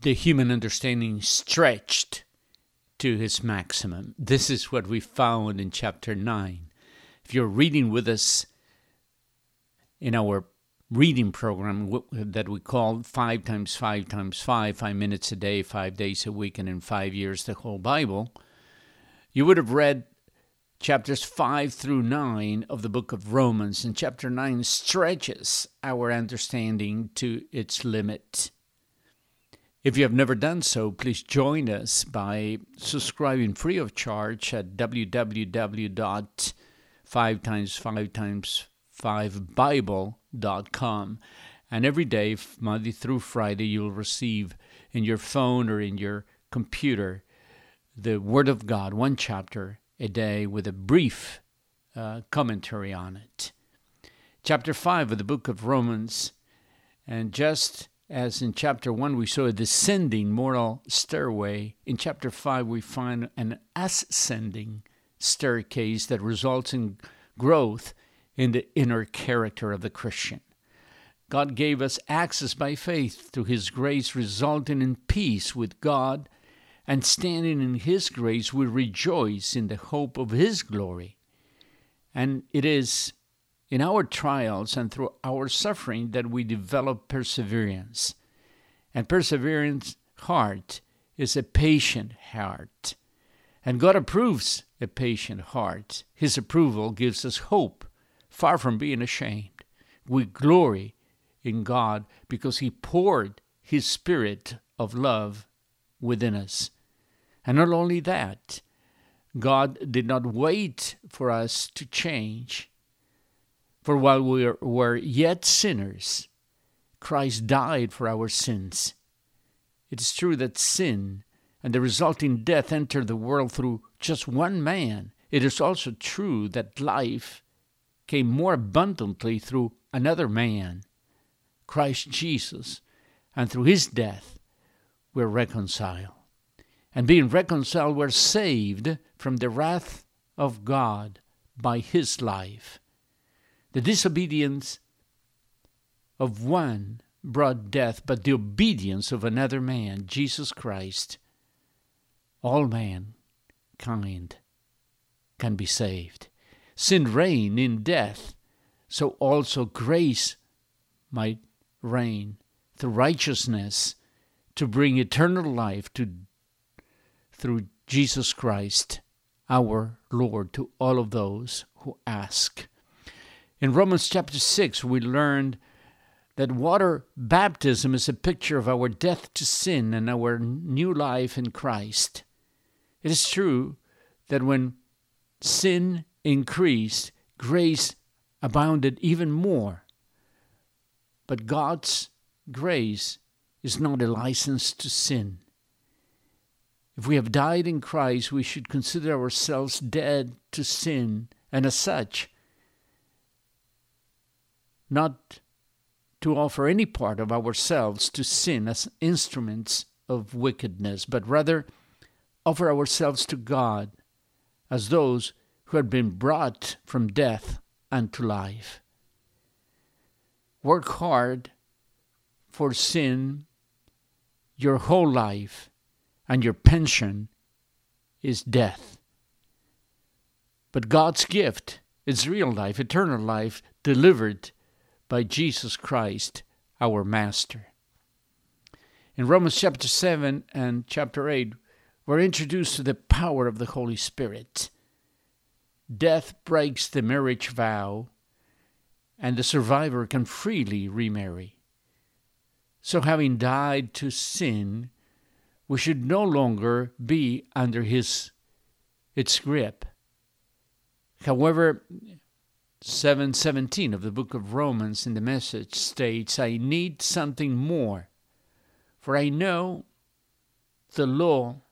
the human understanding stretched to his maximum. This is what we found in chapter 9. If you're reading with us in our reading program that we call five times five times five, five minutes a day, five days a week, and in five years, the whole Bible, you would have read chapters 5 through 9 of the book of Romans, and chapter 9 stretches our understanding to its limit. If you have never done so, please join us by subscribing free of charge at www.5 times 5 times 5bible.com. And every day, Monday through Friday, you'll receive in your phone or in your computer the Word of God, one chapter a day with a brief uh, commentary on it. Chapter 5 of the book of Romans, and just as in chapter 1 we saw a descending moral stairway, in chapter 5 we find an ascending staircase that results in growth in the inner character of the Christian. God gave us access by faith to His grace, resulting in peace with God, and standing in His grace, we rejoice in the hope of His glory. And it is in our trials and through our suffering that we develop perseverance. And perseverance heart is a patient heart. And God approves a patient heart. His approval gives us hope, far from being ashamed. We glory in God because He poured His Spirit of love within us. And not only that, God did not wait for us to change for while we were yet sinners, Christ died for our sins. It is true that sin and the resulting death entered the world through just one man. It is also true that life came more abundantly through another man, Christ Jesus, and through his death we're reconciled. And being reconciled, we're saved from the wrath of God by his life. The disobedience of one brought death, but the obedience of another man, Jesus Christ, all mankind can be saved. Sin reigned in death, so also grace might reign through righteousness to bring eternal life to through Jesus Christ, our Lord, to all of those who ask. In Romans chapter 6, we learned that water baptism is a picture of our death to sin and our new life in Christ. It is true that when sin increased, grace abounded even more. But God's grace is not a license to sin. If we have died in Christ, we should consider ourselves dead to sin, and as such, not to offer any part of ourselves to sin as instruments of wickedness, but rather offer ourselves to God as those who had been brought from death unto life. Work hard for sin your whole life, and your pension is death. But God's gift is real life, eternal life, delivered by Jesus Christ, our Master. In Romans chapter 7 and chapter 8, we're introduced to the power of the Holy Spirit. Death breaks the marriage vow, and the survivor can freely remarry. So, having died to sin, we should no longer be under his its grip. However, 7:17 of the book of Romans in the message states, I need something more, for I know the law,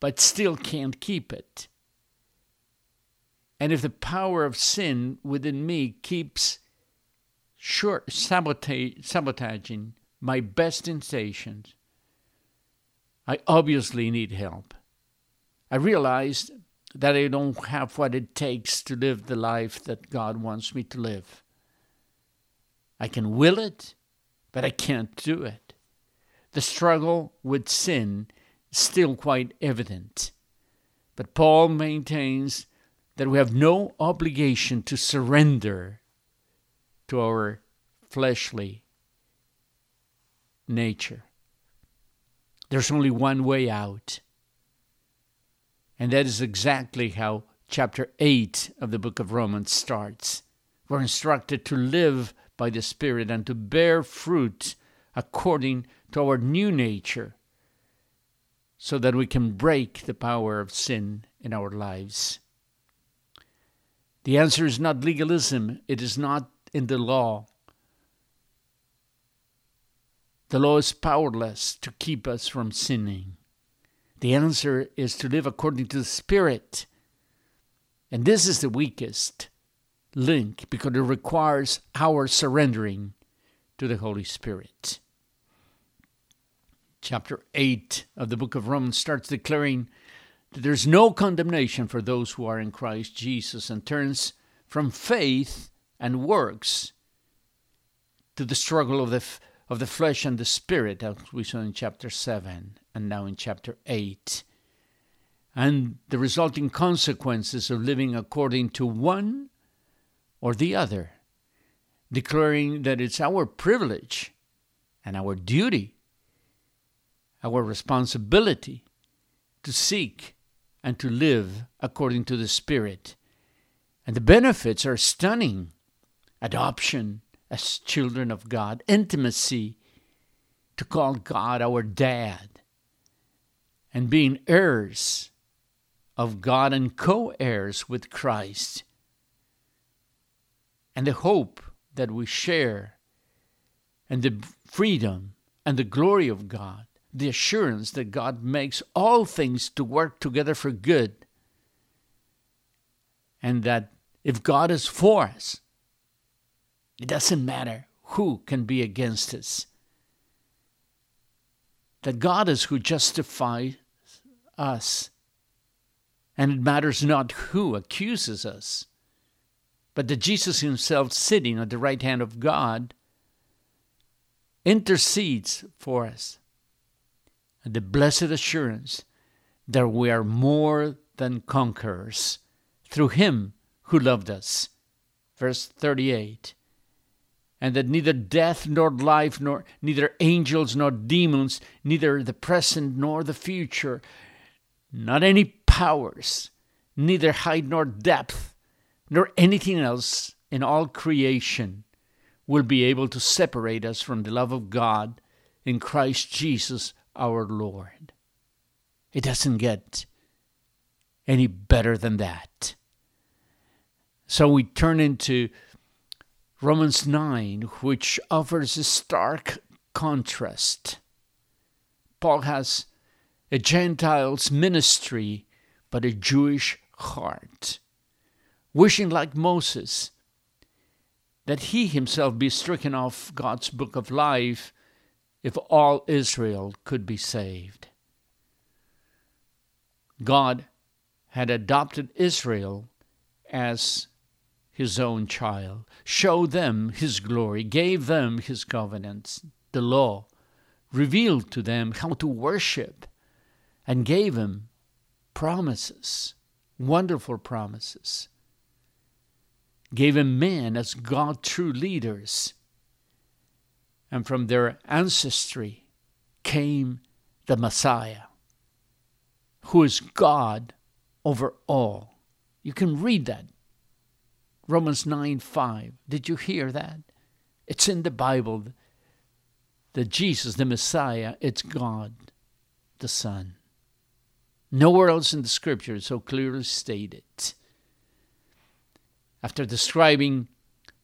but still can't keep it. And if the power of sin within me keeps short sabotage, sabotaging my best intentions, I obviously need help. I realized that I don't have what it takes to live the life that God wants me to live. I can will it, but I can't do it. the struggle with sin is still quite evident. But Paul maintains that we have no obligation to surrender to our fleshly nature. There's only one way out. And that is exactly how chapter 8 of the book of Romans starts. We're instructed to live by the Spirit and to bear fruit according to our new nature so that we can break the power of sin in our lives. The answer is not legalism, it is not in the law. The law is powerless to keep us from sinning. The answer is to live according to the Spirit. And this is the weakest link because it requires our surrendering to the Holy Spirit. Chapter 8 of the book of Romans starts declaring that there's no condemnation for those who are in Christ Jesus and turns from faith and works to the struggle of the, of the flesh and the spirit, as we saw in chapter 7 and now in chapter 8, and the resulting consequences of living according to one or the other, declaring that it's our privilege and our duty, our responsibility to seek and to live according to the Spirit. And the benefits are stunning adoption as children of God, intimacy to call God our dad, and being heirs of God and co heirs with Christ and the hope that we share, and the freedom and the glory of God, the assurance that God makes all things to work together for good, and that if God is for us, it doesn't matter who can be against us. That God is who justifies us, and it matters not who accuses us but that Jesus himself, sitting at the right hand of God, intercedes for us. And the blessed assurance that we are more than conquerors through him who loved us. Verse 38 and that neither death nor life, nor neither angels nor demons, neither the present nor the future, not any powers, neither height nor depth, nor anything else in all creation will be able to separate us from the love of God in Christ Jesus our Lord. It doesn't get any better than that. So we turn into Romans 9, which offers a stark contrast. Paul has a Gentile's ministry, but a Jewish heart wishing like Moses that he himself be stricken off God's book of life if all Israel could be saved. God had adopted Israel as his own child, showed them his glory, gave them his covenants, the law, revealed to them how to worship, and gave him promises, wonderful promises gave him men as God true leaders. And from their ancestry came the Messiah, who is God over all. You can read that. Romans 9 5. Did you hear that? It's in the Bible that Jesus, the Messiah, it's God, the Son. Nowhere else in the scripture is so clearly stated after describing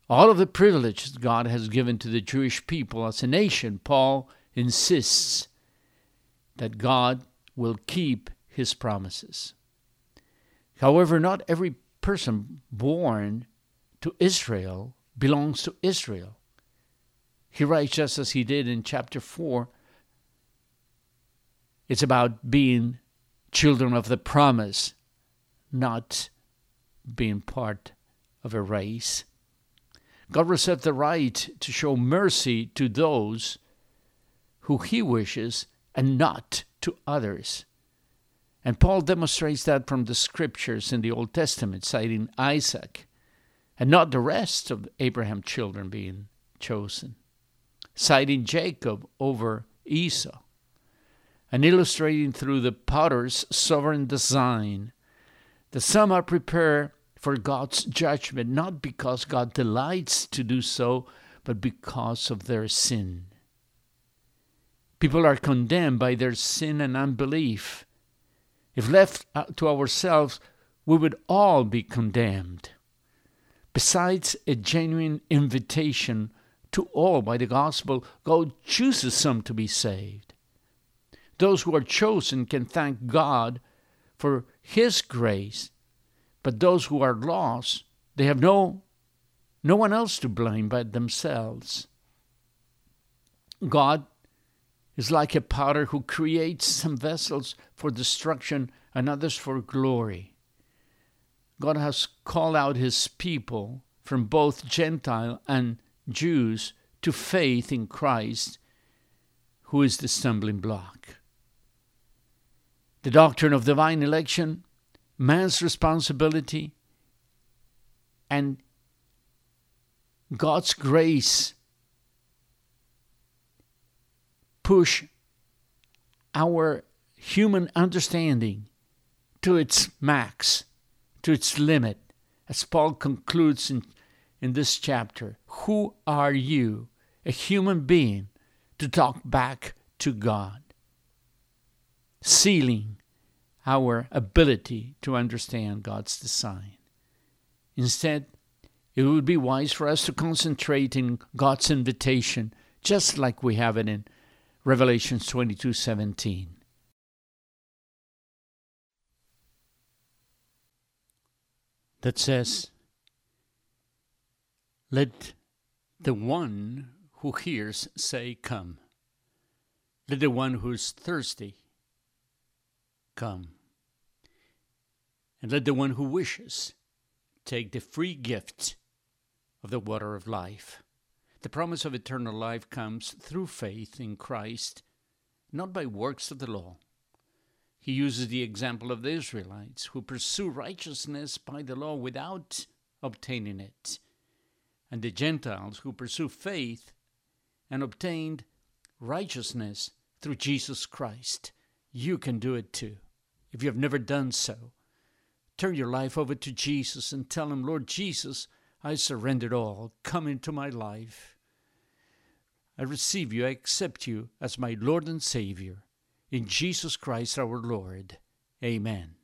all of the privileges God has given to the Jewish people as a nation, Paul insists that God will keep his promises. However, not every person born to Israel belongs to Israel. He writes just as he did in chapter 4. It's about being children of the promise, not being part of a race. God reserved the right to show mercy to those who he wishes and not to others. And Paul demonstrates that from the scriptures in the Old Testament, citing Isaac and not the rest of Abraham's children being chosen, citing Jacob over Esau, and illustrating through the potter's sovereign design that some are prepared for God's judgment, not because God delights to do so, but because of their sin. People are condemned by their sin and unbelief. If left uh, to ourselves, we would all be condemned. Besides a genuine invitation to all by the gospel, God chooses some to be saved. Those who are chosen can thank God for His grace, but those who are lost, they have no, no one else to blame but themselves. God is like a potter who creates some vessels for destruction and others for glory. God has called out his people from both Gentile and Jews to faith in Christ, who is the stumbling block. The doctrine of divine election, man's responsibility, and God's grace push our human understanding to its max, to its limit, as Paul concludes in, in this chapter. Who are you, a human being, to talk back to God? Sealing our ability to understand God's design. Instead, it would be wise for us to concentrate in God's invitation, just like we have it in Revelations 22:17. That says, Let the one who hears say, Come. Let the one who is thirsty come. And let the one who wishes take the free gift of the water of life. The promise of eternal life comes through faith in Christ, not by works of the law. He uses the example of the Israelites who pursue righteousness by the law without obtaining it, and the Gentiles who pursue faith and obtained righteousness through Jesus Christ. You can do it too. If you have never done so, turn your life over to Jesus and tell him, Lord Jesus, I surrender all. Come into my life. I receive you. I accept you as my Lord and Savior. In Jesus Christ our Lord. Amen.